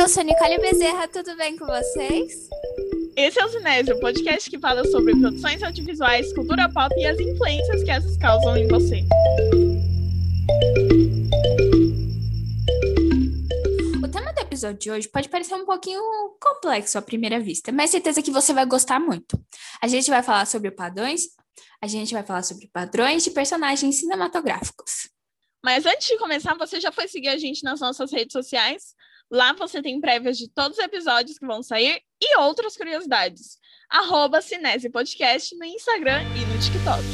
eu sou Nicole Bezerra, tudo bem com vocês? Esse é o Cinésio, o podcast que fala sobre produções audiovisuais, cultura pop e as influências que essas causam em você. O tema do episódio de hoje pode parecer um pouquinho complexo à primeira vista, mas certeza que você vai gostar muito. A gente vai falar sobre padrões, a gente vai falar sobre padrões de personagens cinematográficos. Mas antes de começar, você já foi seguir a gente nas nossas redes sociais? Lá você tem prévias de todos os episódios que vão sair e outras curiosidades. Arroba Cinese Podcast no Instagram e no TikTok.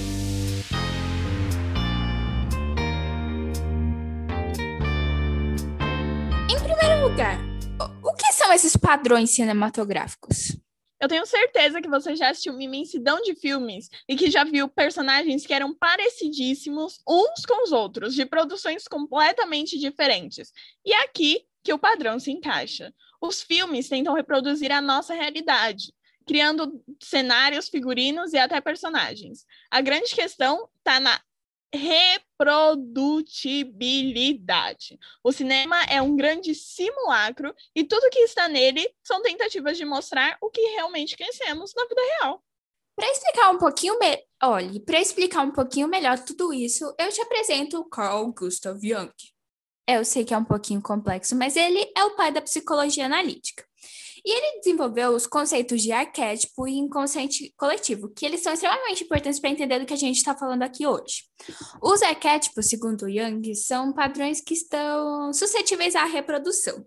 Em primeiro lugar, o que são esses padrões cinematográficos? Eu tenho certeza que você já assistiu uma imensidão de filmes e que já viu personagens que eram parecidíssimos uns com os outros, de produções completamente diferentes. E aqui que o padrão se encaixa. Os filmes tentam reproduzir a nossa realidade, criando cenários, figurinos e até personagens. A grande questão está na reprodutibilidade. O cinema é um grande simulacro e tudo que está nele são tentativas de mostrar o que realmente conhecemos na vida real. Para explicar um pouquinho, me... olhe, para explicar um pouquinho melhor tudo isso, eu te apresento o Carl Gustav Jung. Eu sei que é um pouquinho complexo, mas ele é o pai da psicologia analítica. E ele desenvolveu os conceitos de arquétipo e inconsciente coletivo, que eles são extremamente importantes para entender do que a gente está falando aqui hoje. Os arquétipos, segundo Jung, são padrões que estão suscetíveis à reprodução.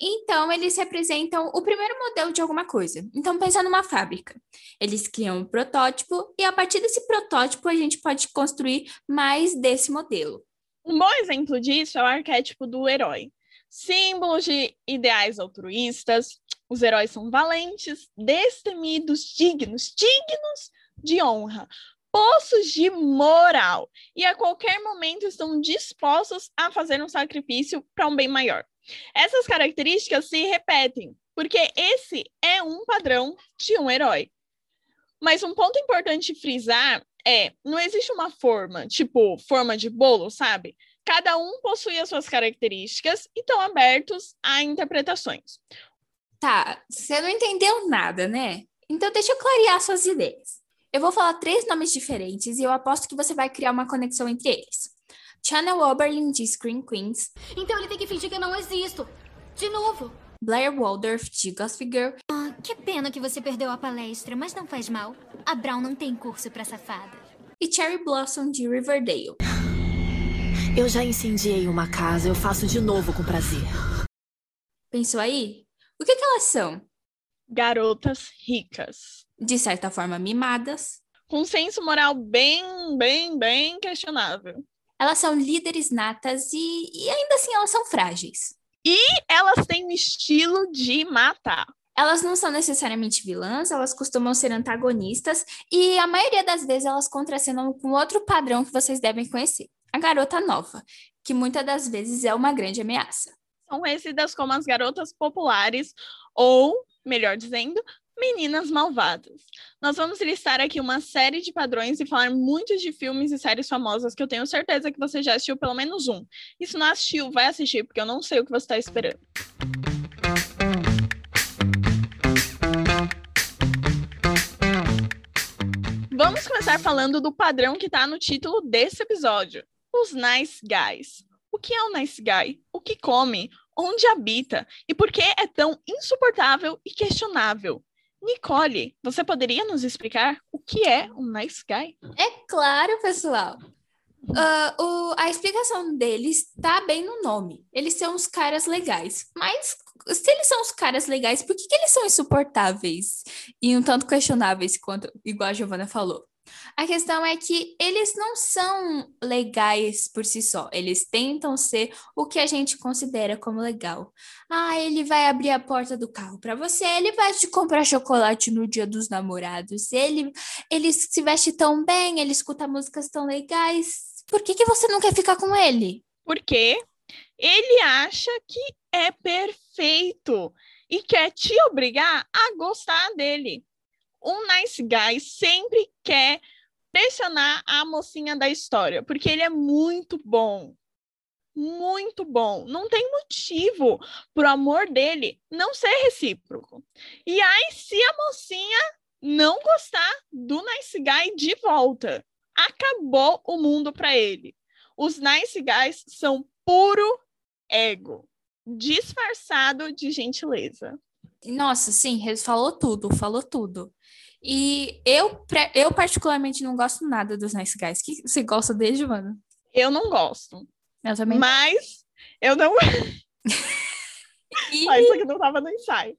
Então, eles representam o primeiro modelo de alguma coisa. Então, pensa numa fábrica. Eles criam um protótipo e, a partir desse protótipo, a gente pode construir mais desse modelo. Um bom exemplo disso é o arquétipo do herói. Símbolos de ideais altruístas, os heróis são valentes, destemidos, dignos, dignos de honra, poços de moral e a qualquer momento estão dispostos a fazer um sacrifício para um bem maior. Essas características se repetem, porque esse é um padrão de um herói. Mas um ponto importante frisar é: não existe uma forma, tipo forma de bolo, sabe? Cada um possui as suas características e estão abertos a interpretações. Tá, você não entendeu nada, né? Então deixa eu clarear suas ideias. Eu vou falar três nomes diferentes e eu aposto que você vai criar uma conexão entre eles. Channel Oberlin de Screen Queens. Então ele tem que fingir que eu não existo. De novo. Blair Waldorf de Gossip Girl. Ah, que pena que você perdeu a palestra, mas não faz mal. A Brown não tem curso pra safada. E Cherry Blossom de Riverdale. Eu já incendiei uma casa, eu faço de novo com prazer. Pensou aí? O que, que elas são? Garotas ricas. De certa forma, mimadas. Com senso moral bem, bem, bem questionável. Elas são líderes natas e, e ainda assim elas são frágeis. E elas têm um estilo de matar. Elas não são necessariamente vilãs, elas costumam ser antagonistas e a maioria das vezes elas contracenam com outro padrão que vocês devem conhecer, a garota nova, que muitas das vezes é uma grande ameaça são conhecidas como as garotas populares, ou, melhor dizendo, meninas malvadas. Nós vamos listar aqui uma série de padrões e falar muitos de filmes e séries famosas que eu tenho certeza que você já assistiu pelo menos um. E se não assistiu, vai assistir, porque eu não sei o que você está esperando. Vamos começar falando do padrão que está no título desse episódio: os nice guys. O que é um nice guy? O que come? onde habita e por que é tão insuportável e questionável. Nicole, você poderia nos explicar o que é um nice guy? É claro, pessoal. Uh, o, a explicação deles está bem no nome. Eles são os caras legais. Mas se eles são os caras legais, por que, que eles são insuportáveis e um tanto questionáveis, quanto, igual a Giovana falou? A questão é que eles não são legais por si só, eles tentam ser o que a gente considera como legal. Ah, ele vai abrir a porta do carro para você, ele vai te comprar chocolate no dia dos namorados, ele, ele se veste tão bem, ele escuta músicas tão legais. Por que, que você não quer ficar com ele? Porque ele acha que é perfeito e quer te obrigar a gostar dele um nice guy sempre quer pressionar a mocinha da história, porque ele é muito bom. muito bom. Não tem motivo pro amor dele não ser recíproco. E aí, se a mocinha não gostar do Nice Guy de volta, acabou o mundo para ele. Os Nice Guys são puro ego, disfarçado de gentileza. Nossa, sim, falou tudo, falou tudo. E eu, eu particularmente não gosto nada dos Nice Guys. Que você gosta deles, Giovana? Eu não gosto. Eu também. Mas eu não. e... Isso aqui não tava no ensaio.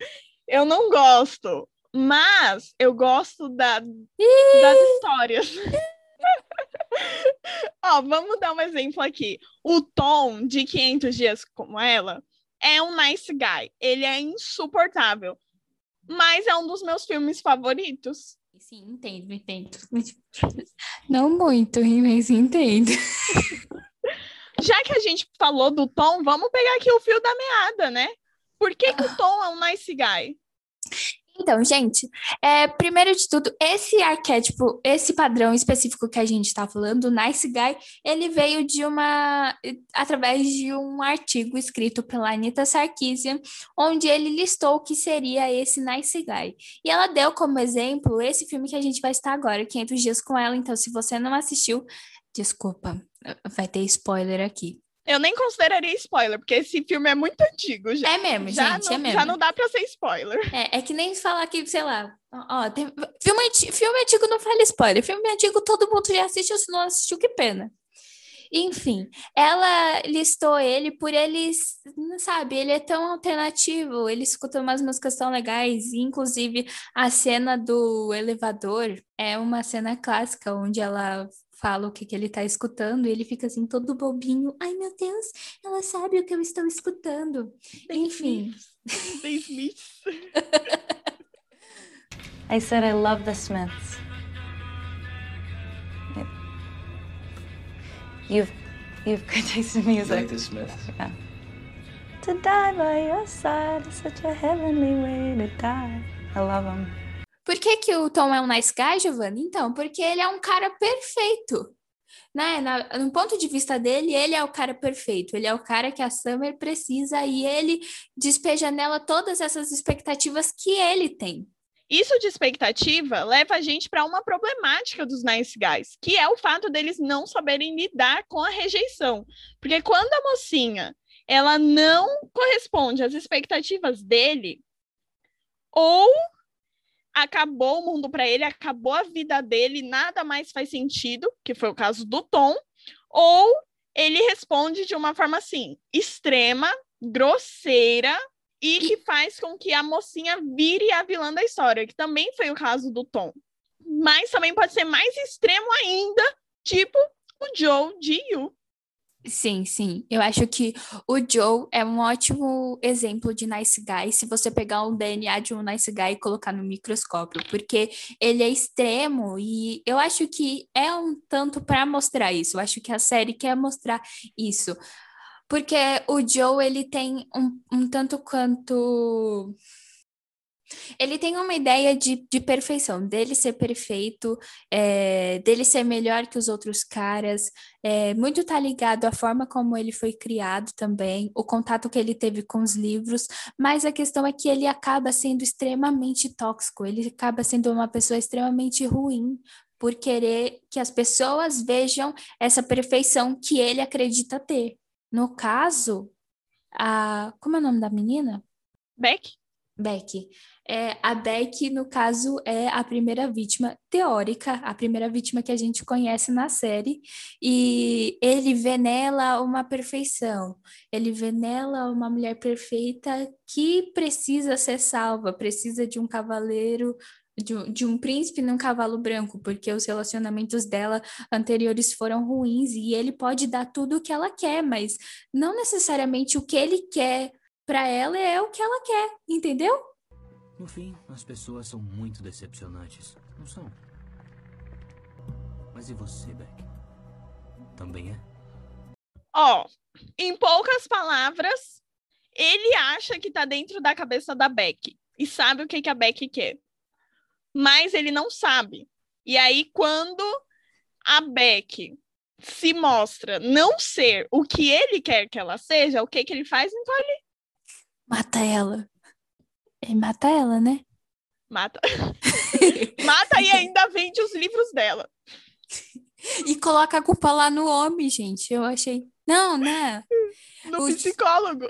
Eu não gosto, mas eu gosto da, das histórias. Ó, vamos dar um exemplo aqui. O Tom, de 500 Dias com Ela, é um nice guy. Ele é insuportável. Mas é um dos meus filmes favoritos. Sim, entendo, entendo. Não muito, mas entendo. Já que a gente falou do Tom, vamos pegar aqui o fio da meada, né? Por que, que o Tom é um nice guy? Então, gente, é, primeiro de tudo, esse arquétipo, esse padrão específico que a gente está falando, o Nice Guy, ele veio de uma. através de um artigo escrito pela Anita Sarkeesian, onde ele listou o que seria esse Nice Guy. E ela deu como exemplo esse filme que a gente vai estar agora, 500 Dias com Ela. Então, se você não assistiu, desculpa, vai ter spoiler aqui. Eu nem consideraria spoiler, porque esse filme é muito antigo. Já, é mesmo, já gente, não, é mesmo. Já não dá pra ser spoiler. É, é que nem falar que, sei lá, ó, tem, filme, antigo, filme antigo não fala spoiler. Filme antigo todo mundo já assistiu, se não assistiu, que pena. Enfim, ela listou ele por eles, sabe, ele é tão alternativo, ele escuta umas músicas tão legais, inclusive a cena do elevador é uma cena clássica, onde ela fala o que, que ele está escutando e ele fica assim todo bobinho. Ai, meu Deus, ela sabe o que eu estou escutando. Enfim. The Smiths. I said I love the Smiths. You've you've good taste in music. You like the Smiths? Yeah. To die by your side is such a heavenly way to die. I love them. Por que, que o Tom é um nice guy, Giovanni? Então, porque ele é um cara perfeito. Né? Na, no ponto de vista dele, ele é o cara perfeito, ele é o cara que a Summer precisa e ele despeja nela todas essas expectativas que ele tem. Isso de expectativa leva a gente para uma problemática dos nice guys, que é o fato deles não saberem lidar com a rejeição. Porque quando a mocinha ela não corresponde às expectativas dele, ou acabou o mundo para ele, acabou a vida dele, nada mais faz sentido, que foi o caso do Tom, ou ele responde de uma forma assim, extrema, grosseira e que faz com que a mocinha vire a vilã da história, que também foi o caso do Tom. Mas também pode ser mais extremo ainda, tipo o Joe de Yu. Sim, sim. Eu acho que o Joe é um ótimo exemplo de nice guy se você pegar um DNA de um nice guy e colocar no microscópio, porque ele é extremo e eu acho que é um tanto para mostrar isso. Eu acho que a série quer mostrar isso. Porque o Joe, ele tem um, um tanto quanto ele tem uma ideia de, de perfeição, dele ser perfeito, é, dele ser melhor que os outros caras. É, muito tá ligado à forma como ele foi criado também, o contato que ele teve com os livros, mas a questão é que ele acaba sendo extremamente tóxico, ele acaba sendo uma pessoa extremamente ruim por querer que as pessoas vejam essa perfeição que ele acredita ter. No caso, a. Como é o nome da menina? Beck. Beck. É, a Beck, no caso, é a primeira vítima teórica, a primeira vítima que a gente conhece na série, e ele vê nela uma perfeição, ele vê nela uma mulher perfeita que precisa ser salva, precisa de um cavaleiro de de um príncipe num cavalo branco, porque os relacionamentos dela anteriores foram ruins e ele pode dar tudo o que ela quer, mas não necessariamente o que ele quer para ela é o que ela quer, entendeu? No fim, as pessoas são muito decepcionantes, não são? Mas e você, Beck? Também é? Ó, oh, em poucas palavras, ele acha que tá dentro da cabeça da Beck e sabe o que, que a Beck quer. Mas ele não sabe. E aí, quando a Beck se mostra não ser o que ele quer que ela seja, o que que ele faz? Encolhe, Mata ela. Ele mata ela, né? mata. mata e ainda vende os livros dela. E coloca a culpa lá no homem, gente. Eu achei. Não, né? No O- psicólogo.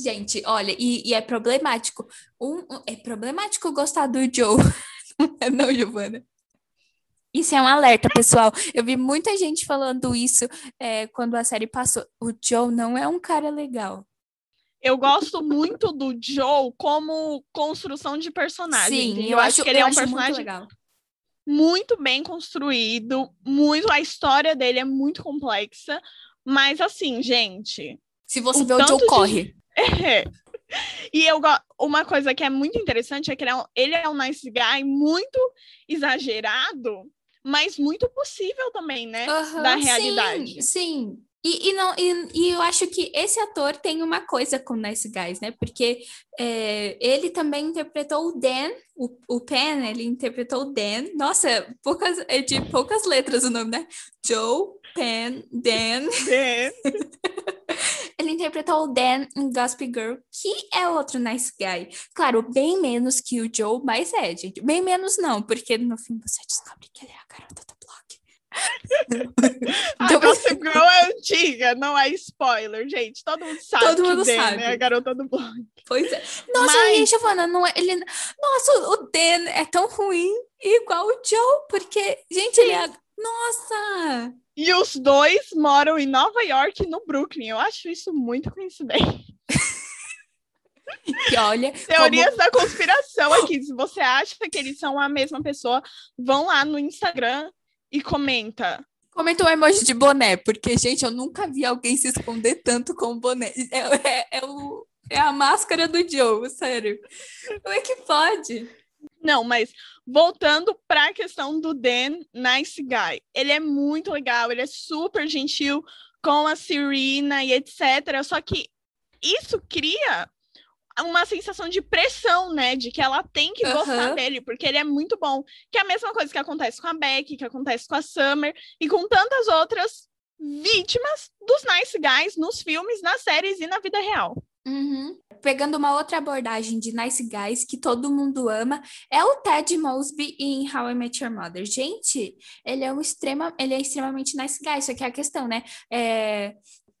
Gente, olha, e, e é problemático. Um, um- é problemático gostar do Joe. Não é não, Giovana? Isso é um alerta, pessoal. Eu vi muita gente falando isso é, quando a série passou. O Joe não é um cara legal. Eu gosto muito do Joe como construção de personagem. Sim, entendeu? eu acho, que ele é eu um acho muito personagem legal. muito bem construído, muito a história dele é muito complexa, mas assim, gente, Se você o vê o Joe de- corre. é. E eu go- uma coisa que é muito interessante é que ele é um, ele é um nice guy muito exagerado, mas muito possível também, né? Aham, da sim, realidade. Sim. E, e, não, e, e eu acho que esse ator tem uma coisa com Nice Guys, né? Porque é, ele também interpretou o Dan, o, o Pen, ele interpretou o Dan. Nossa, poucas, é de poucas letras o nome, né? Joe, Pen, Dan. É. Ele interpretou o Dan em Gossip Girl, que é outro nice guy. Claro, bem menos que o Joe, mas é, gente. Bem menos não, porque no fim você descobre que ele é a garota do. A Então- Gossip Girl é antiga, não é spoiler, gente. Todo mundo sabe Todo que mundo Dan sabe. é a garota do blog. Pois é. Nossa, Mas- e Giovana, não é, ele, nossa, o Dan é tão ruim igual o Joe, porque, gente, ele é. Nossa! E os dois moram em Nova York e no Brooklyn. Eu acho isso muito coincidente. Olha. Teorias da conspiração aqui. Se você acha que eles são a mesma pessoa, vão lá no Instagram e comenta. Comenta um emoji de boné, porque, gente, eu nunca vi alguém se esconder tanto com boné. É, é, é o, é a máscara do Joe, sério. Como é que pode? Não, mas voltando para a questão do Dan Nice Guy. Ele é muito legal, ele é super gentil com a Serena e etc. Só que isso cria uma sensação de pressão, né? De que ela tem que gostar Aham. dele, porque ele é muito bom. Que é a mesma coisa que acontece com a Becky, que acontece com a Summer e com tantas outras vítimas dos Nice Guys nos filmes, nas séries e na vida real. Uhum. Pegando uma outra abordagem de Nice Guys que todo mundo ama, é o Ted Mosby em How I Met Your Mother. Gente, ele é um extrema, ele é extremamente nice guy, só que é a questão, né? É,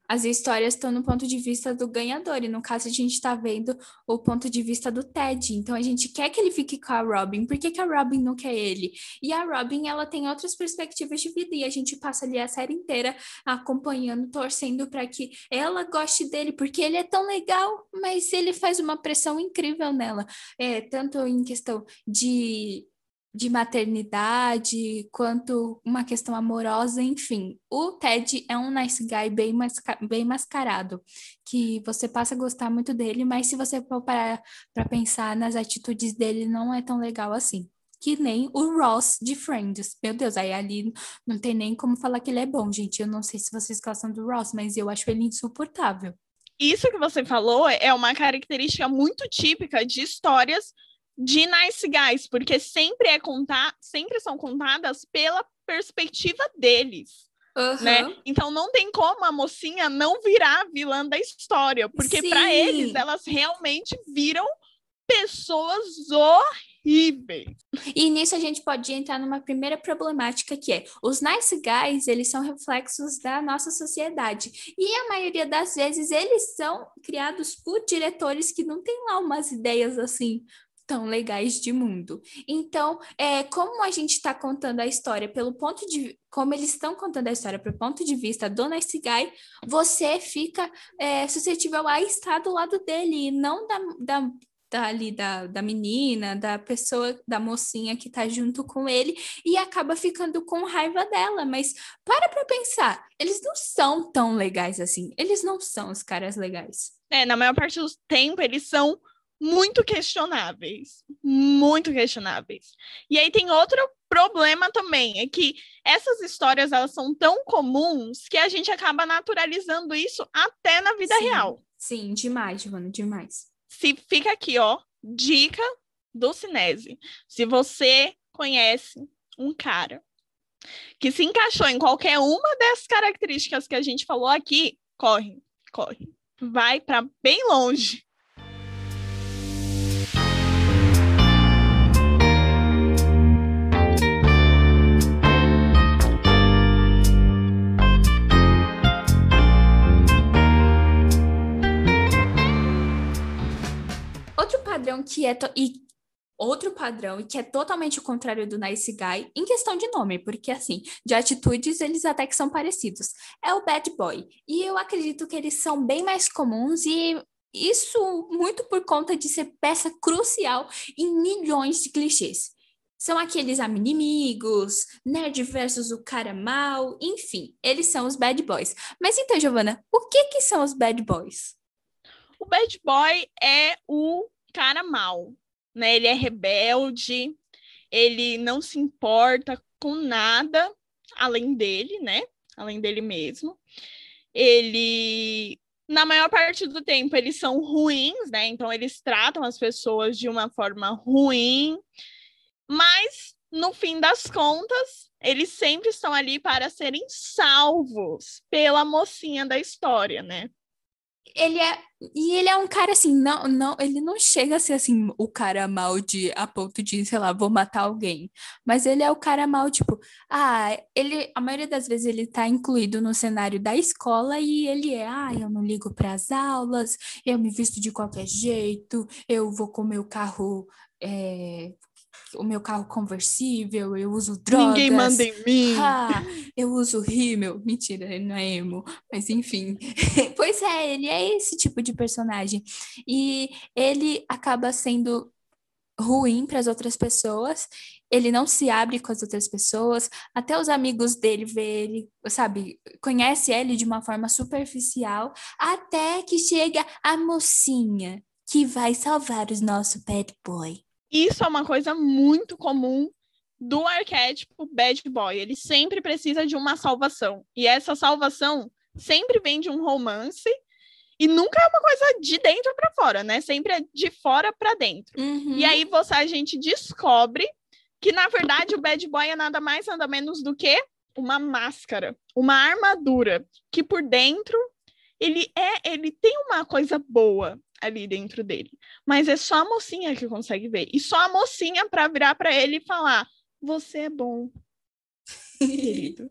as histórias estão no ponto de vista do ganhador, e no caso a gente tá vendo o ponto de vista do Ted. Então a gente quer que ele fique com a Robin. Por que, que a Robin não quer ele? E a Robin, ela tem outras perspectivas de vida, e a gente passa ali a série inteira acompanhando, torcendo para que ela goste dele, porque ele é tão legal, mas ele faz uma pressão incrível nela, é, tanto em questão de, de maternidade, quanto uma questão amorosa, enfim. O Ted é um nice guy bem, masca bem mascarado, que você passa a gostar muito dele, mas se você for parar para pensar nas atitudes dele, não é tão legal assim. Que nem o Ross de Friends. Meu Deus, aí ali não tem nem como falar que ele é bom, gente. Eu não sei se vocês gostam do Ross, mas eu acho ele insuportável. Isso que você falou é uma característica muito típica de histórias de nice guys, porque sempre é contar, sempre são contadas pela perspectiva deles, né? Então não tem como a mocinha não virar a vilã da história, porque para eles elas realmente viram pessoas horríveis. E nisso a gente pode entrar numa primeira problemática que é os nice guys, eles são reflexos da nossa sociedade. E a maioria das vezes eles são criados por diretores que não têm lá umas ideias assim tão legais de mundo. Então, é, como a gente está contando a história pelo ponto de como eles estão contando a história pelo ponto de vista do Nice Guy, você fica é, suscetível a estar do lado dele e não da, da, da, ali da, da menina, da pessoa, da mocinha que tá junto com ele e acaba ficando com raiva dela. Mas para pra pensar, eles não são tão legais assim. Eles não são os caras legais. É, na maior parte do tempo eles são muito questionáveis, muito questionáveis. E aí tem outro problema também, é que essas histórias elas são tão comuns que a gente acaba naturalizando isso até na vida Sim. real. Sim, demais, Giovana, demais. Se fica aqui, ó, dica do Cinese. Se você conhece um cara que se encaixou em qualquer uma dessas características que a gente falou aqui, corre, corre. Vai para bem longe. Que é e outro padrão e que é totalmente o contrário do nice guy em questão de nome, porque assim, de atitudes eles até que são parecidos. É o bad boy. E eu acredito que eles são bem mais comuns e isso muito por conta de ser peça crucial em milhões de clichês. São aqueles inimigos, nerd versus o cara mal, enfim, eles são os bad boys. Mas então, Giovana, o que que são os bad boys? O bad boy é o cara mau, né? Ele é rebelde, ele não se importa com nada além dele, né? Além dele mesmo. Ele, na maior parte do tempo, eles são ruins, né? Então eles tratam as pessoas de uma forma ruim, mas no fim das contas, eles sempre estão ali para serem salvos pela mocinha da história, né? Ele é. E ele é um cara assim, não, não, ele não chega a ser assim, o cara mal de a ponto de, sei lá, vou matar alguém. Mas ele é o cara mal, tipo, ah, ele, a maioria das vezes ele tá incluído no cenário da escola e ele é, ah, eu não ligo para as aulas, eu me visto de qualquer jeito, eu vou com meu carro. é, o meu carro conversível, eu uso drogas. Ninguém manda em mim. Ah, eu uso rímel. Mentira, ele não é emo. Mas enfim. pois é, ele é esse tipo de personagem. E ele acaba sendo ruim para as outras pessoas. Ele não se abre com as outras pessoas. Até os amigos dele vê ele, sabe, conhece ele de uma forma superficial, até que chega a mocinha que vai salvar o nosso bad boy. Isso é uma coisa muito comum do arquétipo bad boy. Ele sempre precisa de uma salvação. E essa salvação sempre vem de um romance e nunca é uma coisa de dentro para fora, né? Sempre é de fora para dentro. Uhum. E aí você a gente descobre que na verdade o bad boy é nada mais nada menos do que uma máscara, uma armadura que por dentro ele é, ele tem uma coisa boa ali dentro dele, mas é só a mocinha que consegue ver. E só a mocinha para virar para ele e falar: "Você é bom". Querido.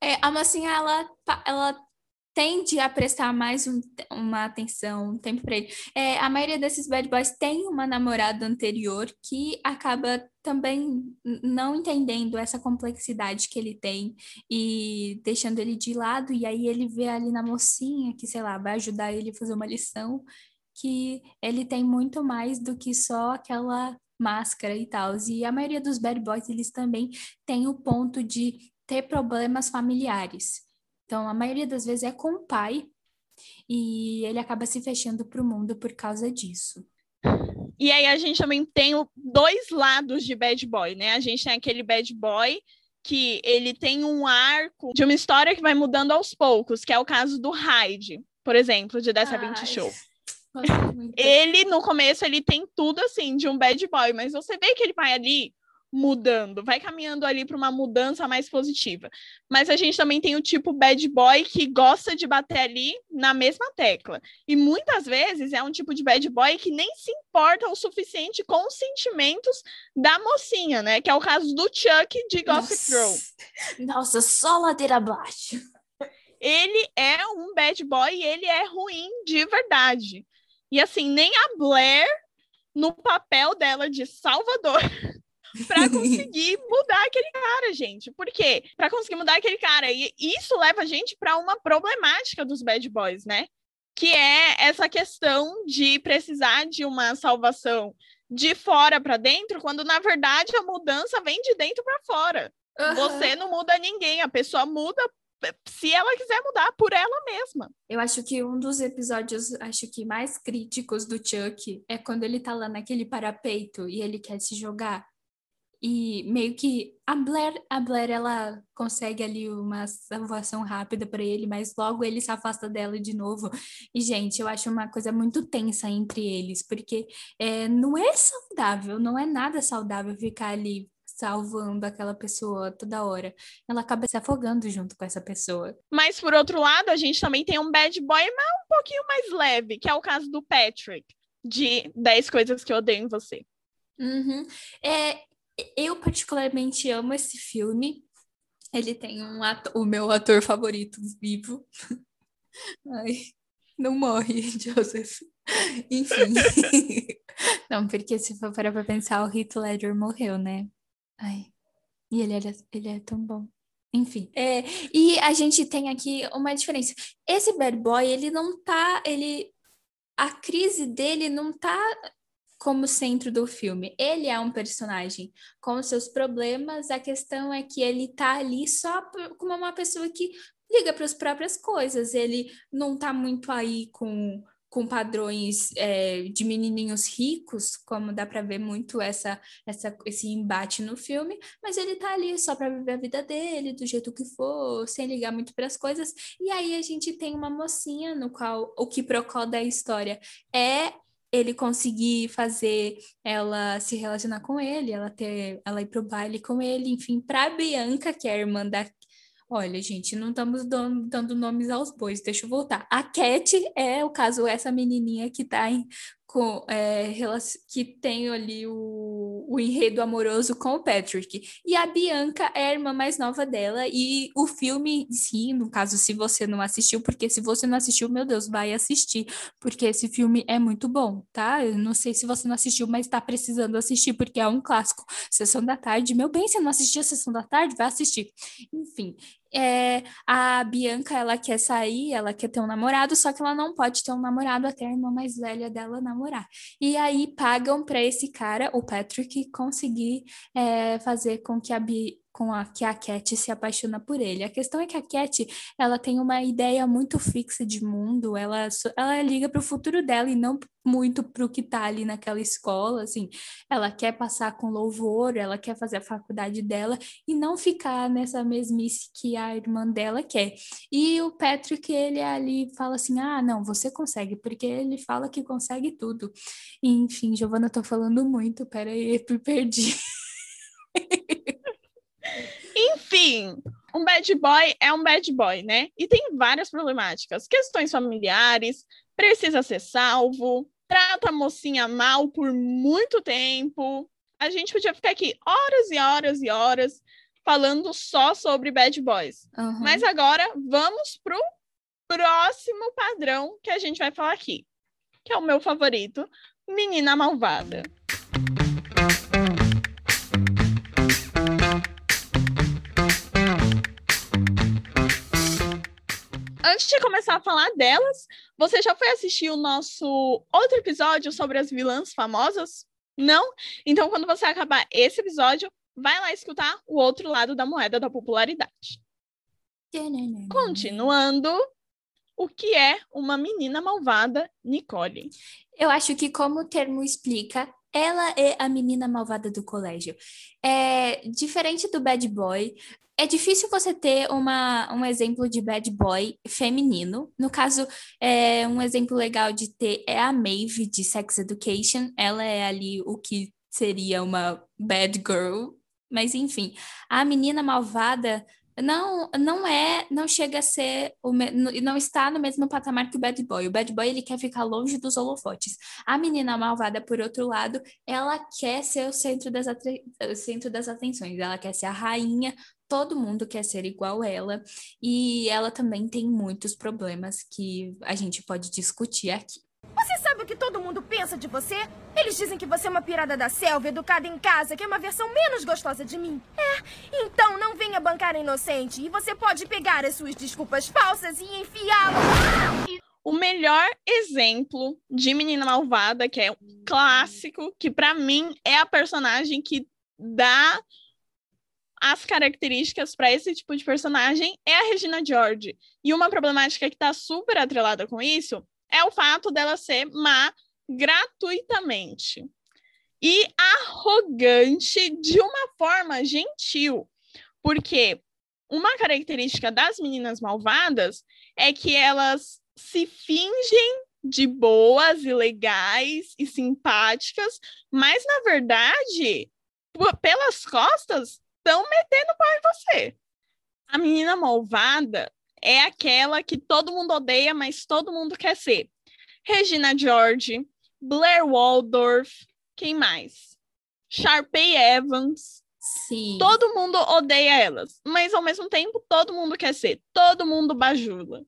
É, a mocinha, ela, pa- ela tende a prestar mais um- uma atenção, um tempo para ele. É, a maioria desses bad boys tem uma namorada anterior que acaba também não entendendo essa complexidade que ele tem e deixando ele de lado, e aí ele vê ali na mocinha que, sei lá, vai ajudar ele a fazer uma lição, que ele tem muito mais do que só aquela máscara e tal. E a maioria dos bad boys, eles também têm o ponto de ter problemas familiares. Então, a maioria das vezes é com o pai e ele acaba se fechando para o mundo por causa disso. E aí a gente também tem dois lados de bad boy, né? A gente tem aquele bad boy que ele tem um arco de uma história que vai mudando aos poucos, que é o caso do Hyde, por exemplo, de Dessa 20 Ai, Show. Ele, no começo, ele tem tudo assim de um bad boy, mas você vê que ele vai ali mudando, vai caminhando ali para uma mudança mais positiva. Mas a gente também tem o tipo bad boy que gosta de bater ali na mesma tecla. E muitas vezes é um tipo de bad boy que nem se importa o suficiente com os sentimentos da mocinha, né? Que é o caso do Chuck de Gossip Girl. Nossa, Nossa, só ladeira abaixo. ele é um bad boy e ele é ruim de verdade. E assim, nem a Blair, no papel dela de Salvador, para conseguir mudar aquele cara, gente. Por quê? Para conseguir mudar aquele cara. E isso leva a gente para uma problemática dos bad boys, né? Que é essa questão de precisar de uma salvação de fora para dentro, quando na verdade a mudança vem de dentro para fora. Você não muda ninguém, a pessoa muda se ela quiser mudar por ela mesma. Eu acho que um dos episódios, acho que mais críticos do Chuck é quando ele tá lá naquele parapeito e ele quer se jogar. E meio que a Blair, a Blair ela consegue ali uma salvação rápida para ele, mas logo ele se afasta dela de novo. E, gente, eu acho uma coisa muito tensa entre eles, porque é, não é saudável, não é nada saudável ficar ali salvando aquela pessoa toda hora. Ela acaba se afogando junto com essa pessoa. Mas, por outro lado, a gente também tem um bad boy, mas um pouquinho mais leve, que é o caso do Patrick, de 10 coisas que eu odeio em você. Uhum. É, eu particularmente amo esse filme. Ele tem um o meu ator favorito vivo. Ai, não morre, Joseph. Enfim. não, porque se for parar pra pensar, o Heath Ledger morreu, né? Ai. E ele, era, ele é tão bom. Enfim. É, e a gente tem aqui uma diferença. Esse bad boy, ele não tá. Ele. A crise dele não tá como centro do filme. Ele é um personagem com seus problemas, a questão é que ele tá ali só como uma pessoa que liga para as próprias coisas. Ele não tá muito aí com com padrões é, de menininhos ricos, como dá para ver muito essa, essa, esse embate no filme, mas ele tá ali só para viver a vida dele, do jeito que for, sem ligar muito para as coisas. E aí a gente tem uma mocinha no qual o que procura da história é ele conseguir fazer ela se relacionar com ele, ela ter, ela ir pro baile com ele, enfim, para Bianca, que é a irmã da Olha, gente, não estamos dando, dando, nomes aos bois, deixa eu voltar. A Cat é o caso, essa menininha que tá em, com, é, que tem ali o, o enredo amoroso com o Patrick. E a Bianca é a irmã mais nova dela, e o filme, sim, no caso, se você não assistiu, porque se você não assistiu, meu Deus, vai assistir, porque esse filme é muito bom, tá? Eu não sei se você não assistiu, mas tá precisando assistir, porque é um clássico. Sessão da tarde, meu bem, se não assistiu a Sessão da tarde, vai assistir. Enfim, é, a Bianca, ela quer sair, ela quer ter um namorado, só que ela não pode ter um namorado até a irmã mais velha dela namorar. E aí pagam para esse cara, o Patrick, conseguir é, fazer com que a Bi com a que a Cat se apaixona por ele. A questão é que a Cat, ela tem uma ideia muito fixa de mundo, ela, ela liga para o futuro dela e não muito para o que está ali naquela escola, assim. Ela quer passar com louvor, ela quer fazer a faculdade dela e não ficar nessa mesmice que a irmã dela quer. E o Patrick, ele ali fala assim: "Ah, não, você consegue", porque ele fala que consegue tudo. E, enfim, Giovana, tô falando muito, peraí, perdi. Enfim, um bad boy é um bad boy, né? E tem várias problemáticas. Questões familiares, precisa ser salvo, trata a mocinha mal por muito tempo. A gente podia ficar aqui horas e horas e horas falando só sobre bad boys. Uhum. Mas agora vamos pro próximo padrão que a gente vai falar aqui, que é o meu favorito, Menina Malvada. Antes de começar a falar delas, você já foi assistir o nosso outro episódio sobre as vilãs famosas? Não? Então, quando você acabar esse episódio, vai lá escutar o outro lado da moeda da popularidade. Continuando, o que é uma menina malvada, Nicole? Eu acho que, como o termo explica, ela é a menina malvada do colégio. É diferente do bad boy, é difícil você ter uma, um exemplo de bad boy feminino. No caso, é, um exemplo legal de ter é a Maeve de Sex Education. Ela é ali o que seria uma bad girl. Mas enfim, a menina malvada não não é não chega a ser o não está no mesmo patamar que o bad boy. O bad boy ele quer ficar longe dos holofotes. A menina malvada, por outro lado, ela quer ser o centro das, o centro das atenções. Ela quer ser a rainha. Todo mundo quer ser igual ela e ela também tem muitos problemas que a gente pode discutir aqui. Você sabe o que todo mundo pensa de você? Eles dizem que você é uma pirada da selva, educada em casa, que é uma versão menos gostosa de mim. É, então não venha bancar inocente e você pode pegar as suas desculpas falsas e enfiá-lo. O melhor exemplo de menina malvada, que é um clássico, que para mim é a personagem que dá as características para esse tipo de personagem, é a Regina George. E uma problemática que está super atrelada com isso é o fato dela ser má gratuitamente e arrogante de uma forma gentil, porque uma característica das meninas malvadas é que elas se fingem de boas e legais e simpáticas, mas na verdade pelas costas estão metendo pau em você. A menina malvada é aquela que todo mundo odeia, mas todo mundo quer ser. Regina George, Blair Waldorf, quem mais? Sharpay Evans. Sim. Todo mundo odeia elas, mas ao mesmo tempo todo mundo quer ser, todo mundo bajula.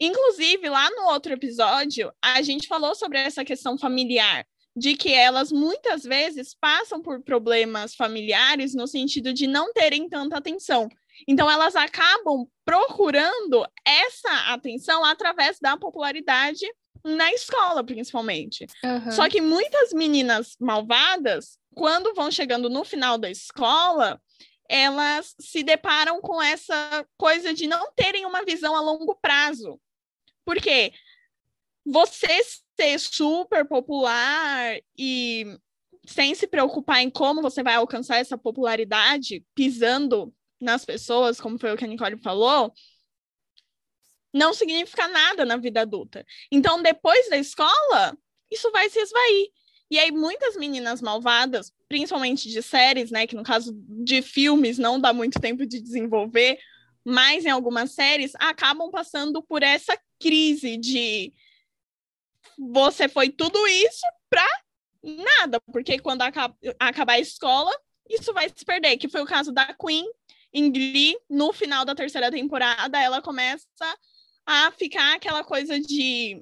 Inclusive, lá no outro episódio, a gente falou sobre essa questão familiar, de que elas muitas vezes passam por problemas familiares no sentido de não terem tanta atenção. Então, elas acabam procurando essa atenção através da popularidade na escola, principalmente. Aham. Só que muitas meninas malvadas, quando vão chegando no final da escola, elas se deparam com essa coisa de não terem uma visão a longo prazo. Porque você ser super popular e sem se preocupar em como você vai alcançar essa popularidade, pisando nas pessoas, como foi o que a Nicole falou, não significa nada na vida adulta. Então, depois da escola, isso vai se esvair. E aí, muitas meninas malvadas, principalmente de séries, né, que no caso de filmes não dá muito tempo de desenvolver, mas em algumas séries acabam passando por essa crise de você foi tudo isso pra nada, porque quando aca- acabar a escola, isso vai se perder, que foi o caso da Queen em Glee, no final da terceira temporada, ela começa a ficar aquela coisa de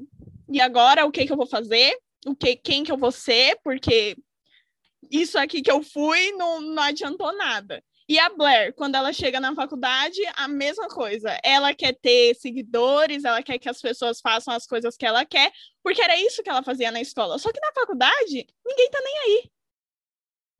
e agora o que que eu vou fazer? O que quem que eu vou ser? Porque isso aqui que eu fui não, não adiantou nada. E a Blair, quando ela chega na faculdade, a mesma coisa. Ela quer ter seguidores, ela quer que as pessoas façam as coisas que ela quer, porque era isso que ela fazia na escola. Só que na faculdade, ninguém tá nem aí.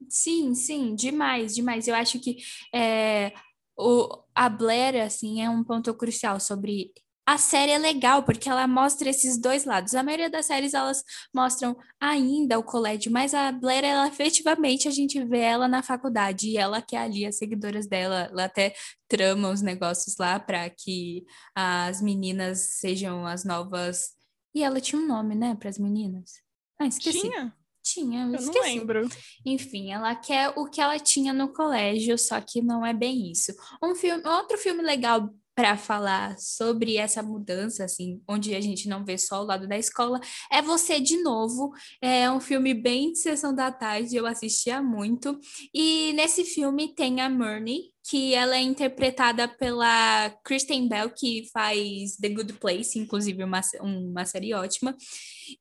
Sim, sim, demais, demais. Eu acho que é, o, a Blair, assim, é um ponto crucial sobre... A série é legal porque ela mostra esses dois lados. A maioria das séries, elas mostram ainda o colégio, mas a Blair, ela efetivamente, a gente vê ela na faculdade e ela quer ali as seguidoras dela, ela até trama os negócios lá para que as meninas sejam as novas... E ela tinha um nome, né, para as meninas? Ah, esqueci. Tinha? Tinha, eu Eu não esqueci. lembro. Enfim, ela quer o que ela tinha no colégio, só que não é bem isso. Um filme, outro filme legal para falar sobre essa mudança, assim, onde a gente não vê só o lado da escola, é Você de Novo. É um filme bem de sessão da tarde, eu assistia muito. E nesse filme tem a Murney, que ela é interpretada pela Kristen Bell, que faz The Good Place, inclusive uma, uma série ótima.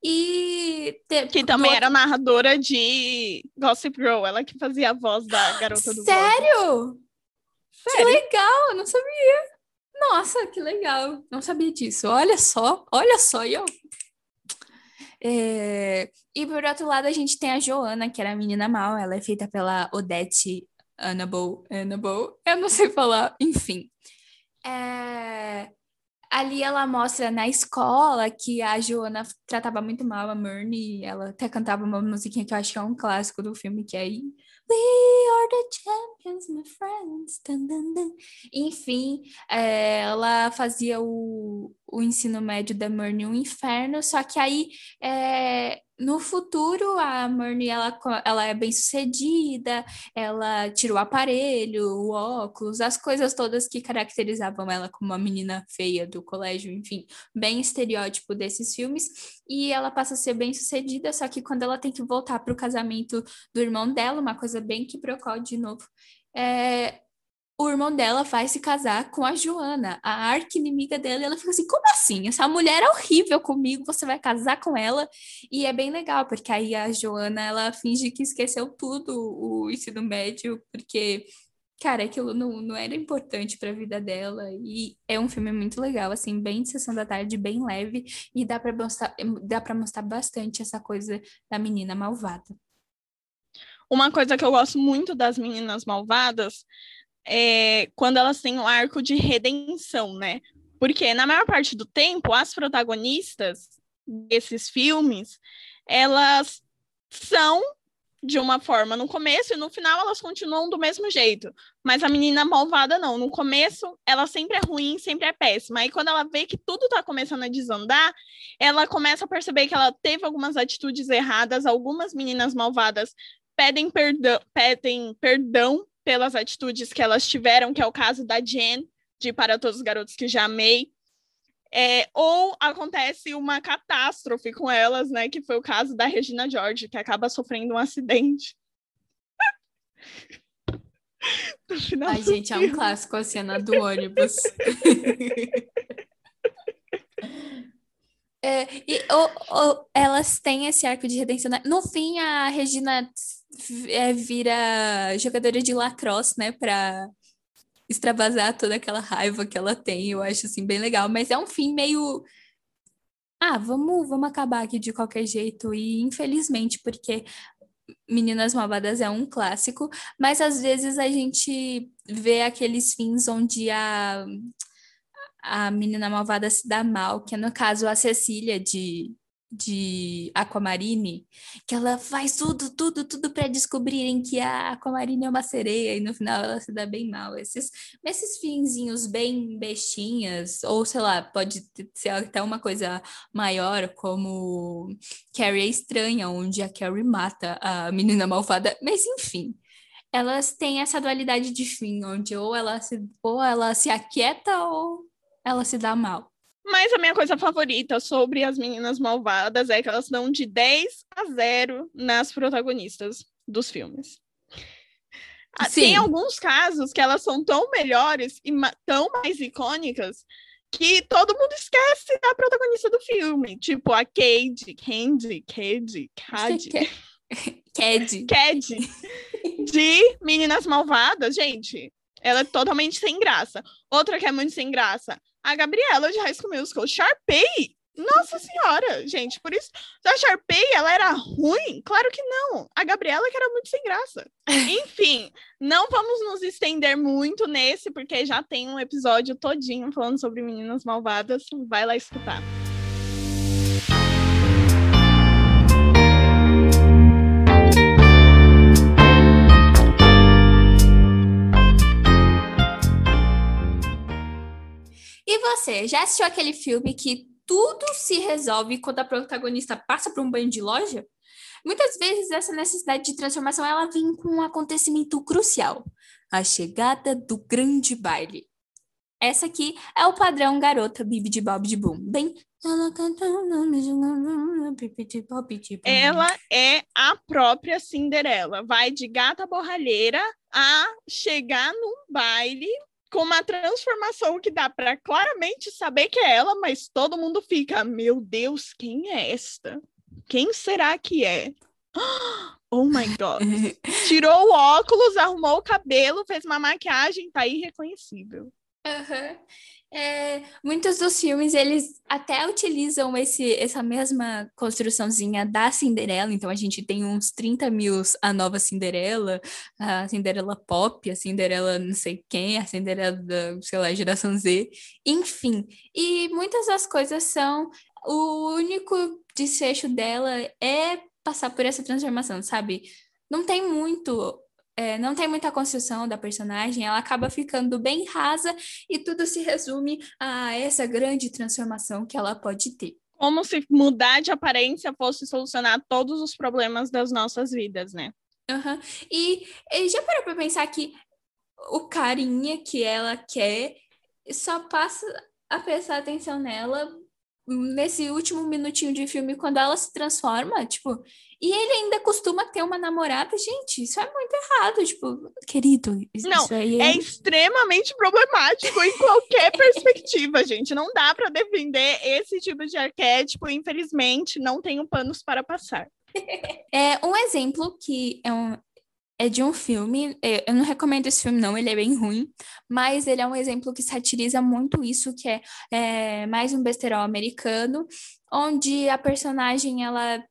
E te- Que também outro- era narradora de Gossip Girl, ela que fazia a voz da garota do blog. Sério? Que Sério? legal, eu não sabia. Nossa, que legal. Não sabia disso. Olha só, olha só, e eu. É, E por outro lado, a gente tem a Joana, que era a menina mal. Ela é feita pela Odette Annabelle. Annabelle? Eu não sei falar, enfim. É, Ali ela mostra na escola que a Joana tratava muito mal a Murney. Ela até cantava uma musiquinha que eu acho que é um clássico do filme, que é We are the champions, my friends. Dun, dun, dun. Enfim, é, ela fazia o, o ensino médio da Murney um inferno, só que aí é, no futuro a Murney ela, ela é bem sucedida, ela tira o aparelho, o óculos, as coisas todas que caracterizavam ela como uma menina feia do colégio, enfim, bem estereótipo desses filmes, e ela passa a ser bem sucedida, só que quando ela tem que voltar para o casamento do irmão dela, uma coisa bem que procó de novo. É, o irmão dela vai se casar com a Joana, a arqui-inimiga dela, e ela fica assim: como assim? Essa mulher é horrível comigo, você vai casar com ela? E é bem legal, porque aí a Joana ela finge que esqueceu tudo o ensino médio, porque. Cara, aquilo não, não era importante para a vida dela. E é um filme muito legal, assim, bem de sessão da tarde, bem leve. E dá para mostrar, mostrar bastante essa coisa da menina malvada. Uma coisa que eu gosto muito das meninas malvadas é quando elas têm um arco de redenção, né? Porque na maior parte do tempo, as protagonistas desses filmes, elas são de uma forma no começo e no final elas continuam do mesmo jeito. Mas a menina malvada não. No começo, ela sempre é ruim, sempre é péssima. Aí quando ela vê que tudo tá começando a desandar, ela começa a perceber que ela teve algumas atitudes erradas, algumas meninas malvadas pedem perdão, pedem perdão pelas atitudes que elas tiveram, que é o caso da Jen, de Para Todos os Garotos que Já Amei. É, ou acontece uma catástrofe com elas, né? Que foi o caso da Regina George, que acaba sofrendo um acidente. Ai, gente, filme. é um clássico a cena do ônibus. é, e elas têm esse arco de redenção. Né? No fim, a Regina é, vira jogadora de lacrosse, né? Pra extravasar toda aquela raiva que ela tem. Eu acho, assim, bem legal. Mas é um fim meio... Ah, vamos, vamos acabar aqui de qualquer jeito. E, infelizmente, porque Meninas Malvadas é um clássico, mas às vezes a gente vê aqueles fins onde a, a menina malvada se dá mal, que é no caso a Cecília de de Aquamarine, que ela faz tudo, tudo, tudo para descobrirem que a Aquamarine é uma sereia e no final ela se dá bem mal. Esses, esses finzinhos bem bestinhas, ou sei lá, pode ser até uma coisa maior, como Carrie é Estranha, onde a Carrie mata a menina malvada, mas enfim. Elas têm essa dualidade de fim, onde ou ela se, ou ela se aquieta ou ela se dá mal. Mas a minha coisa favorita sobre as meninas malvadas é que elas dão de 10 a 0 nas protagonistas dos filmes. Ah, Sim. Tem alguns casos que elas são tão melhores e ma tão mais icônicas que todo mundo esquece da protagonista do filme. Tipo a Cade, Candy, Cade, Cade. Cade. Cade. De Meninas Malvadas, gente. Ela é totalmente sem graça. Outra que é muito sem graça, a Gabriela de High School Musical. Sharpay! Nossa senhora, gente, por isso. A Sharpay, ela era ruim? Claro que não. A Gabriela que era muito sem graça. Enfim, não vamos nos estender muito nesse, porque já tem um episódio todinho falando sobre meninas malvadas. Vai lá escutar. Você, já assistiu aquele filme que tudo se resolve quando a protagonista passa por um banho de loja? Muitas vezes essa necessidade de transformação ela vem com um acontecimento crucial, a chegada do grande baile. Essa aqui é o padrão garota Bibi de Bob de Boom, bem ela é a própria Cinderela. Vai de gata borralheira a chegar num baile com uma transformação que dá para claramente saber que é ela, mas todo mundo fica, meu Deus, quem é esta? Quem será que é? Oh my god. Tirou o óculos, arrumou o cabelo, fez uma maquiagem, tá irreconhecível. Uhum. É, muitos dos filmes, eles até utilizam esse, essa mesma construçãozinha da Cinderela, então a gente tem uns 30 mil a nova Cinderela, a Cinderela Pop, a Cinderela não sei quem, a Cinderela da, sei lá, geração Z, enfim. E muitas das coisas são, o único desfecho dela é passar por essa transformação, sabe? Não tem muito é, não tem muita construção da personagem, ela acaba ficando bem rasa e tudo se resume a essa grande transformação que ela pode ter. Como se mudar de aparência fosse solucionar todos os problemas das nossas vidas, né? Uhum. E, e já parou para pensar que o carinha que ela quer só passa a prestar atenção nela nesse último minutinho de filme quando ela se transforma, tipo, e ele ainda costuma ter uma namorada. Gente, isso é muito errado. Tipo, querido, isso não, aí é... é extremamente problemático em qualquer perspectiva, gente. Não dá para defender esse tipo de arquétipo. Infelizmente, não tenho panos para passar. É um exemplo que é, um, é de um filme. É, eu não recomendo esse filme, não, ele é bem ruim, mas ele é um exemplo que satiriza muito isso, que é, é mais um besterol americano, onde a personagem ela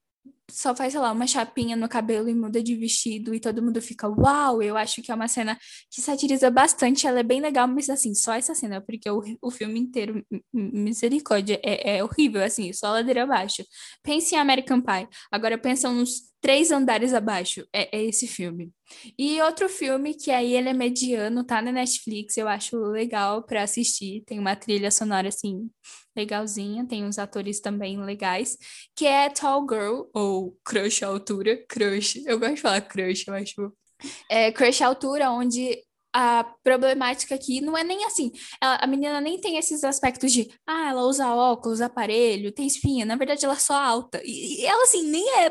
só faz, sei lá, uma chapinha no cabelo e muda de vestido e todo mundo fica, uau! Eu acho que é uma cena que satiriza bastante, ela é bem legal, mas assim, só essa cena, porque o, o filme inteiro, misericórdia, é, é horrível, assim, só ladeira abaixo. Pense em American Pie, agora pensa uns três andares abaixo. É, é esse filme. E outro filme que aí ele é mediano, tá na Netflix, eu acho legal para assistir. Tem uma trilha sonora assim legalzinha, tem uns atores também legais, que é Tall Girl ou Crush à altura, Crush. Eu gosto de falar Crush, eu acho. É Crush à altura, onde a problemática aqui não é nem assim. Ela, a menina nem tem esses aspectos de, ah, ela usa óculos, aparelho, tem espinha. Na verdade, ela é só alta. E, e ela, assim, nem é.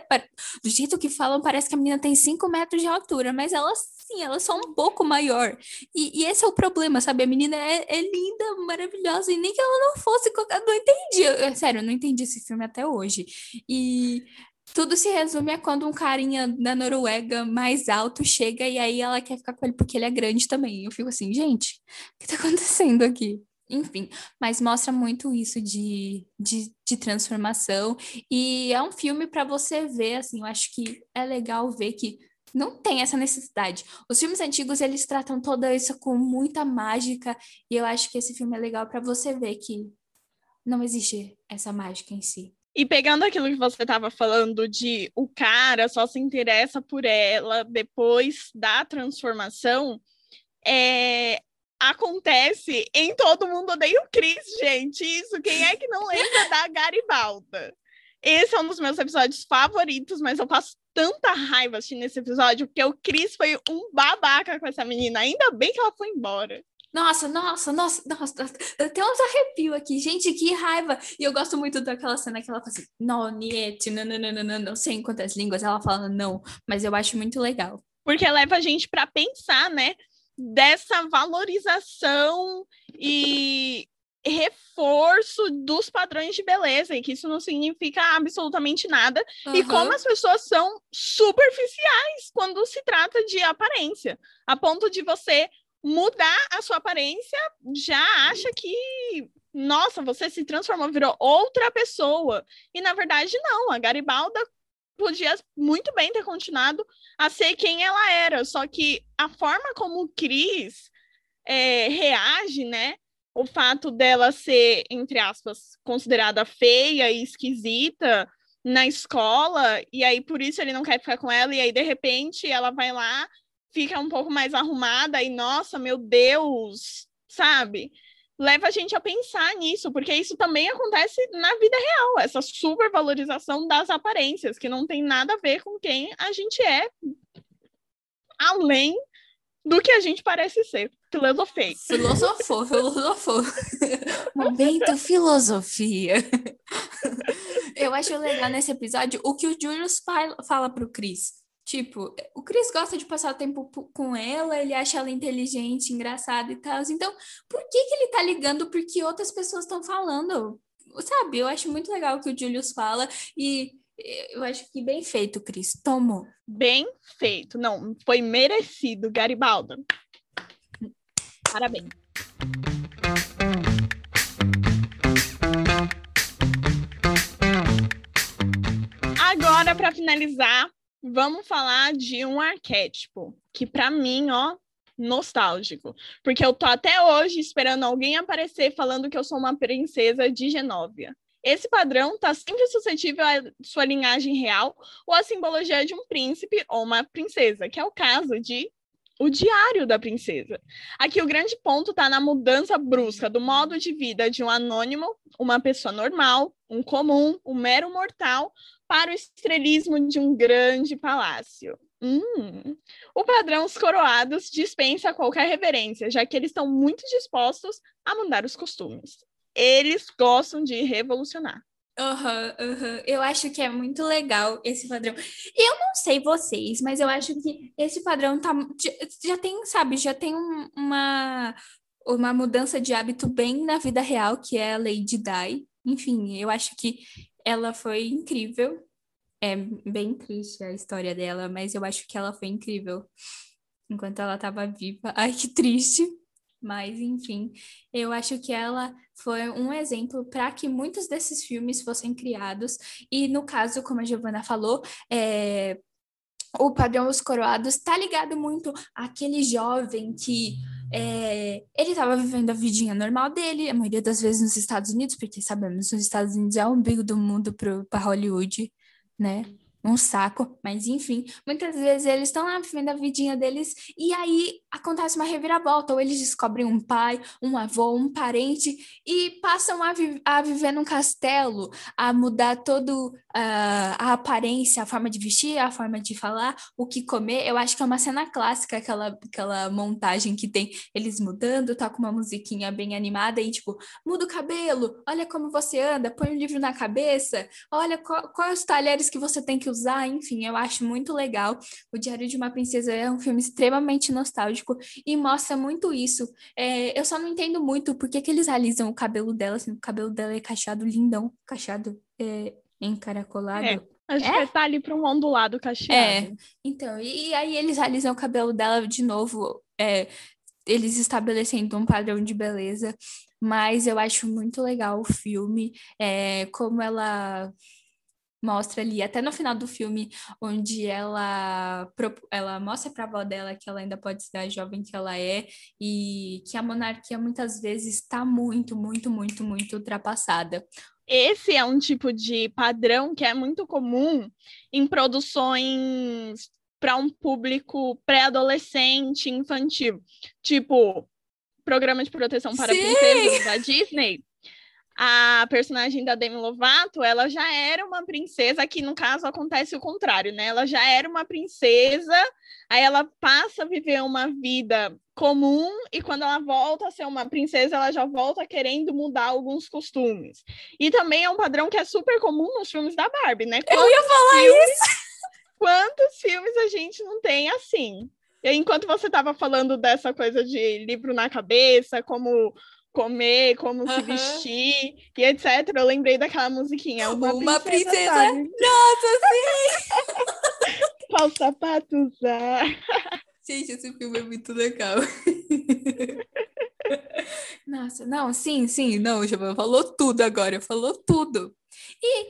Do jeito que falam, parece que a menina tem 5 metros de altura, mas ela, sim, ela é só um pouco maior. E, e esse é o problema, sabe? A menina é, é, linda, maravilhosa, e nem que ela não fosse. Eu não entendi. Sério, eu não entendi esse filme até hoje. E tudo se resume a quando um carinha da Noruega mais alto chega e aí ela quer ficar com ele porque ele é grande também. Eu fico assim, gente, o que tá acontecendo aqui? Enfim, mas mostra muito isso de, de, de transformação. E é um filme para você ver, assim, eu acho que é legal ver que não tem essa necessidade. Os filmes antigos, eles tratam toda isso com muita mágica, e eu acho que esse filme é legal para você ver que não existe essa mágica em si. E pegando aquilo que você estava falando de o cara só se interessa por ela depois da transformação, é, acontece em Todo Mundo Odeia o Chris, gente. Isso, quem é que não lembra da Garibalda? Esse é um dos meus episódios favoritos, mas eu passo tanta raiva assistindo esse episódio, porque o Chris foi um babaca com essa menina. Ainda bem que ela foi embora. Nossa, nossa, nossa, nossa, tem uns arrepios aqui, gente, que raiva. E eu gosto muito daquela cena que ela fala assim, não, niete, não, não, não, não, não, não sei em quantas línguas ela fala não, mas eu acho muito legal. Porque leva a gente para pensar, né, dessa valorização e reforço dos padrões de beleza, e que isso não significa absolutamente nada, uhum. e como as pessoas são superficiais quando se trata de aparência, a ponto de você mudar a sua aparência, já acha que, nossa, você se transformou, virou outra pessoa. E na verdade, não. A Garibalda podia muito bem ter continuado a ser quem ela era, só que a forma como o Cris é, reage, né? O fato dela ser, entre aspas, considerada feia e esquisita na escola, e aí por isso ele não quer ficar com ela, e aí de repente ela vai lá fica um pouco mais arrumada e, nossa, meu Deus, sabe? Leva a gente a pensar nisso, porque isso também acontece na vida real, essa supervalorização das aparências, que não tem nada a ver com quem a gente é, além do que a gente parece ser. Filosofei. Filosofou, filosofou. Momento filosofia. Eu acho legal nesse episódio o que o Julius fala pro Chris. Tipo, o Chris gosta de passar tempo com ela, ele acha ela inteligente, engraçada e tal. Então, por que, que ele tá ligando porque outras pessoas estão falando? Sabe, eu acho muito legal o que o Julius fala e eu acho que bem feito, Cris. Tomou. Bem feito. Não, foi merecido, Garibaldo. Parabéns. Agora, para finalizar, vamos falar de um arquétipo que para mim, ó, nostálgico, porque eu tô até hoje esperando alguém aparecer falando que eu sou uma princesa de Genóvia. Esse padrão está sempre suscetível à sua linhagem real ou à simbologia de um príncipe ou uma princesa, que é o caso de O Diário da Princesa. Aqui o grande ponto está na mudança brusca do modo de vida de um anônimo, uma pessoa normal, um comum, um mero mortal, para o estrelismo de um grande palácio. Hum. O padrão Os Coroados dispensa qualquer reverência, já que eles estão muito dispostos a mudar os costumes. Eles gostam de revolucionar. Uhum, uhum. Eu acho que é muito legal esse padrão. Eu não sei vocês, mas eu acho que esse padrão tá, já tem, sabe, já tem uma, uma mudança de hábito bem na vida real, que é a Lady Di. Enfim, eu acho que ela foi incrível. É bem triste a história dela, mas eu acho que ela foi incrível enquanto ela estava viva. Ai, que triste. Mas, enfim, eu acho que ela foi um exemplo para que muitos desses filmes fossem criados. E, no caso, como a Giovanna falou, é, o padrão Os Coroados está ligado muito àquele jovem que é, ele estava vivendo a vidinha normal dele, a maioria das vezes nos Estados Unidos, porque sabemos os Estados Unidos é o umbigo do mundo para Hollywood, né? Um saco, mas enfim, muitas vezes eles estão lá vivendo a vidinha deles e aí acontece uma reviravolta, ou eles descobrem um pai, um avô, um parente e passam a, vi a viver num castelo, a mudar todo uh, a aparência, a forma de vestir, a forma de falar, o que comer. Eu acho que é uma cena clássica, aquela, aquela montagem que tem eles mudando, toca uma musiquinha bem animada e tipo, muda o cabelo, olha como você anda, põe um livro na cabeça, olha qual, quais os talheres que você tem que usar, enfim, eu acho muito legal. O Diário de uma Princesa é um filme extremamente nostálgico e mostra muito isso. É, eu só não entendo muito por que, eles alisam o cabelo dela, assim, o cabelo dela é cacheado lindão, cacheado é, encaracolado. É. Acho é? que tá ali para um ondulado cacheado. É, então, e, e aí eles alisam o cabelo dela de novo, é, eles estabelecendo um padrão de beleza, mas eu acho muito legal o filme, é, como ela mostra ali, até no final do filme, onde ela, ela mostra para a avó dela que ela ainda pode ser a jovem que ela é e que a monarquia muitas vezes está muito, muito, muito, muito ultrapassada. Esse é um tipo de padrão que é muito comum em produções para um público pré-adolescente, infantil. Tipo, programa de proteção para Sim! princesas da Disney a personagem da Demi Lovato, ela já era uma princesa, aqui no caso acontece o contrário, né? Ela já era uma princesa, aí ela passa a viver uma vida comum e quando ela volta a ser uma princesa, ela já volta querendo mudar alguns costumes. E também é um padrão que é super comum nos filmes da Barbie, né? Quantos Eu ia falar filmes, isso! Quantos filmes a gente não tem assim? E enquanto você estava falando dessa coisa de livro na cabeça, como comer, como se vestir e etc. Eu lembrei daquela musiquinha. Uma, uma princesa. princesa... Nossa, sim! Qual sapato usar? Gente, esse filme é muito legal. Nossa, não, sim, sim, não, já falou tudo agora, falou tudo. E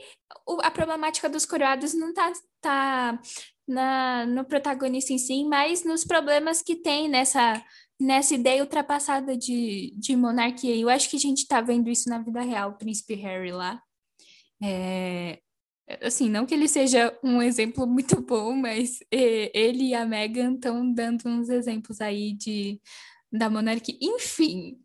a problemática dos coroados não tá, tá na, no protagonista em si, mas nos problemas que tem nessa nessa ideia ultrapassada de, de monarquia. Eu acho que a gente está vendo isso na vida real, o príncipe Harry lá. É, assim, não que ele seja um exemplo muito bom, mas é, ele e a Meghan estão dando uns exemplos aí de, da monarquia. Enfim.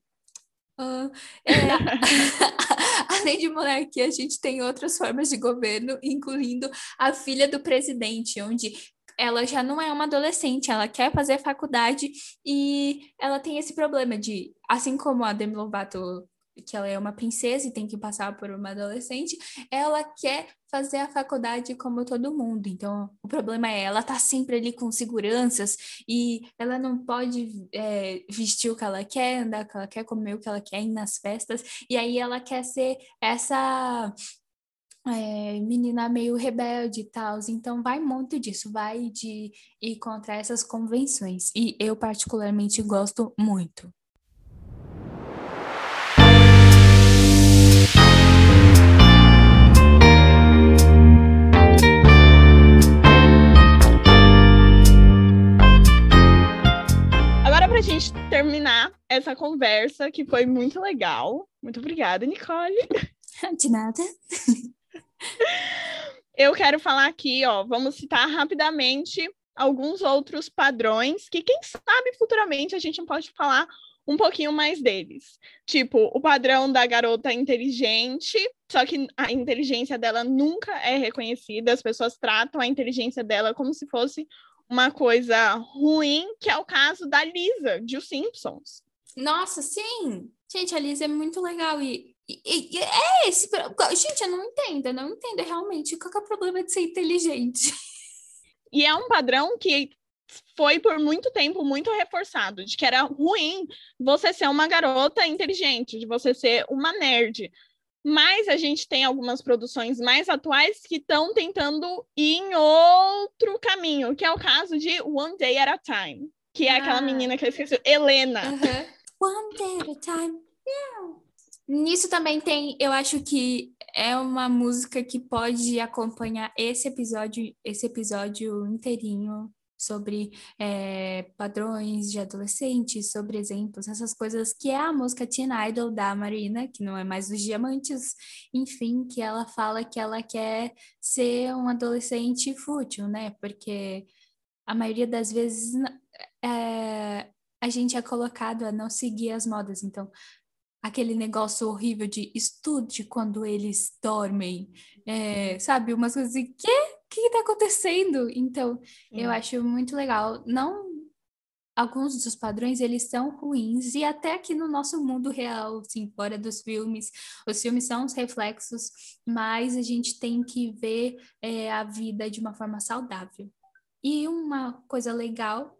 Uh, é, além de monarquia, a gente tem outras formas de governo, incluindo a filha do presidente, onde ela já não é uma adolescente, ela quer fazer faculdade e ela tem esse problema de, assim como a Demi Lovato, que ela é uma princesa e tem que passar por uma adolescente, ela quer fazer a faculdade como todo mundo. Então, o problema é ela tá sempre ali com seguranças e ela não pode é, vestir o que ela quer, andar o que ela quer, comer o que ela quer, ir nas festas. E aí ela quer ser essa é, menina meio rebelde e tal. Então, vai muito disso, vai de ir contra essas convenções. E eu, particularmente, gosto muito. Agora, para a gente terminar essa conversa, que foi muito legal. Muito obrigada, Nicole. De nada. Eu quero falar aqui, ó, vamos citar rapidamente alguns outros padrões que, quem sabe, futuramente a gente pode falar um pouquinho mais deles. Tipo, o padrão da garota inteligente, só que a inteligência dela nunca é reconhecida, as pessoas tratam a inteligência dela como se fosse uma coisa ruim, que é o caso da Lisa, de Os Simpsons. Nossa, sim! Gente, a Lisa é muito legal e e, e, é esse. Gente, eu não entendo, eu não entendo realmente qual é o problema de ser inteligente. E é um padrão que foi por muito tempo muito reforçado, de que era ruim você ser uma garota inteligente, de você ser uma nerd. Mas a gente tem algumas produções mais atuais que estão tentando ir em outro caminho, que é o caso de One Day at a Time, que é ah. aquela menina que eu esqueci, Helena. One Day at a Time. Yeah. Nisso também tem, eu acho que é uma música que pode acompanhar esse episódio, esse episódio inteirinho. sobre é, padrões de adolescentes, sobre exemplos, essas coisas que é a música Teen Idol da Marina, que não é mais dos diamantes, enfim, que ela fala que ela quer ser um adolescente fútil, né? Porque a maioria das vezes é, a gente é colocado a não seguir as modas, então aquele negócio horrível de estude quando eles dormem, é, sabe? Umas coisas assim, quê? O que está acontecendo? Então, eu acho muito legal. Não alguns dos padrões eles são ruins e até aqui no nosso mundo real, assim, fora dos filmes, os filmes são os reflexos, mas a gente tem que ver é, a vida de uma forma saudável. E uma coisa legal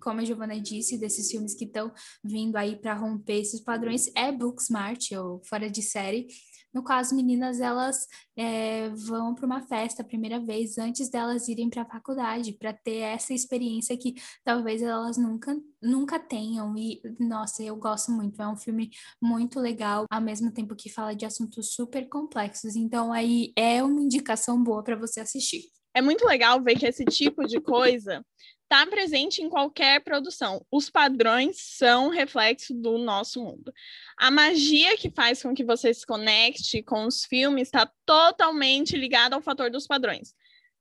como a Giovana disse, desses filmes que estão vindo aí para romper esses padrões, é Booksmart, ou Fora de Série. No as meninas elas é, vão para uma festa a primeira vez antes delas irem para a faculdade, para ter essa experiência que talvez elas nunca, nunca tenham. E, nossa, eu gosto muito. É um filme muito legal, ao mesmo tempo que fala de assuntos super complexos. Então, aí é uma indicação boa para você assistir. É muito legal ver que esse tipo de coisa está presente em qualquer produção. Os padrões são reflexo do nosso mundo. A magia que faz com que você se conecte com os filmes está totalmente ligada ao fator dos padrões.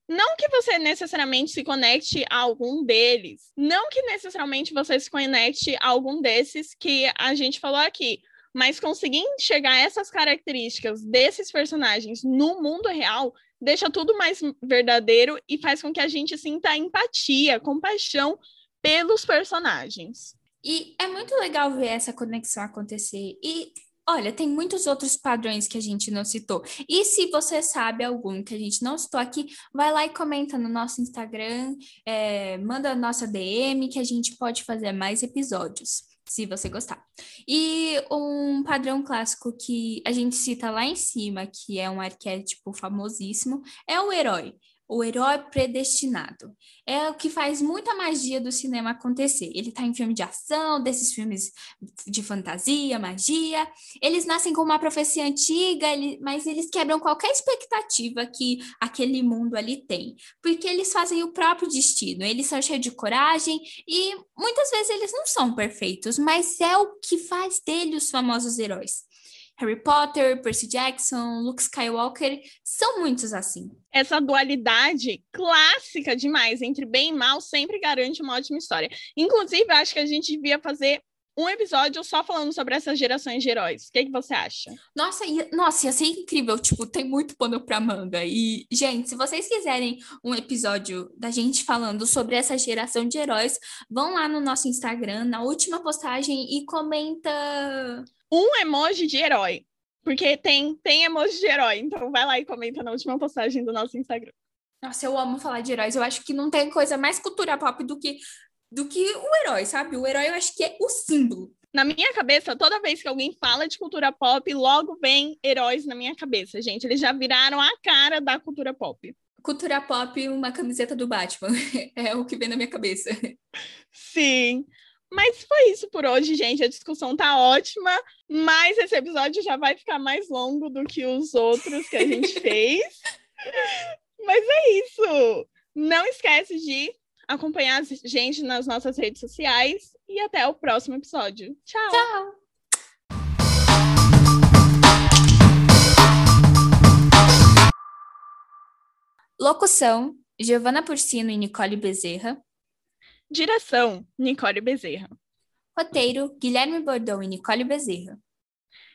Não que você necessariamente se conecte a algum deles, não que necessariamente você se conecte a algum desses que a gente falou aqui, mas conseguir enxergar essas características desses personagens no mundo real deixa tudo mais verdadeiro e faz com que a gente sinta empatia, compaixão pelos personagens. E é muito legal ver essa conexão acontecer. E olha, tem muitos outros padrões que a gente não citou. E se você sabe algum que a gente não citou aqui, vai lá e comenta no nosso Instagram, é, manda a nossa DM que a gente pode fazer mais episódios se você gostar. E um padrão clássico que a gente cita lá em cima, que é um arquétipo famosíssimo, é o herói o herói predestinado. É o que faz muita magia do cinema acontecer. Ele está em filme de ação, desses filmes de fantasia, magia. Eles nascem com uma profecia antiga, mas eles quebram qualquer expectativa que aquele mundo ali tem. Porque eles fazem o próprio destino. Eles são cheios de coragem e muitas vezes eles não são perfeitos, mas é o que faz deles os famosos heróis. Harry Potter, Percy Jackson, Luke Skywalker, são muitos assim. Essa dualidade clássica demais entre bem e mal sempre garante uma ótima história. Inclusive, acho que a gente devia fazer um episódio só falando sobre essas gerações de heróis. O que, que você acha? Nossa, ia, nossa, ia ser incrível. Tipo, tem muito pano pra manga. E, gente, se vocês quiserem um episódio da gente falando sobre essa geração de heróis, vão lá no nosso Instagram, na última postagem, e comenta um emoji de herói. Porque tem, tem emoji de herói. Então vai lá e comenta na última postagem do nosso Instagram. Nossa, eu amo falar de heróis. Eu acho que não tem coisa mais cultura pop do que, do que o herói, sabe? O herói eu acho que é o símbolo. Na minha cabeça, toda vez que alguém fala de cultura pop, logo vem heróis na minha cabeça, gente. Eles já viraram a cara da cultura pop. Cultura pop, uma camiseta do Batman. é o que vem na minha cabeça. Sim. Mas foi isso por hoje, gente. A discussão tá ótima, mas esse episódio já vai ficar mais longo do que os outros que a gente fez. mas é isso. Não esquece de acompanhar a gente nas nossas redes sociais e até o próximo episódio. Tchau. Tchau. Locução: Giovana Porcino e Nicole Bezerra. Direção: Nicole Bezerra. Roteiro: Guilherme Bordão e Nicole Bezerra.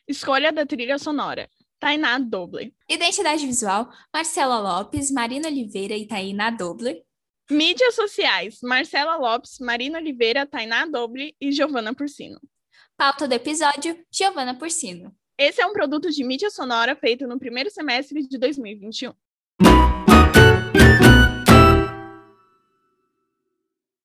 Escolha da trilha sonora: Tainá Doble. Identidade visual: Marcela Lopes, Marina Oliveira e Tainá Doble. Mídias sociais: Marcela Lopes, Marina Oliveira, Tainá Doble e Giovana Porcino. Pauta do episódio: Giovana Porcino. Esse é um produto de mídia sonora feito no primeiro semestre de 2021.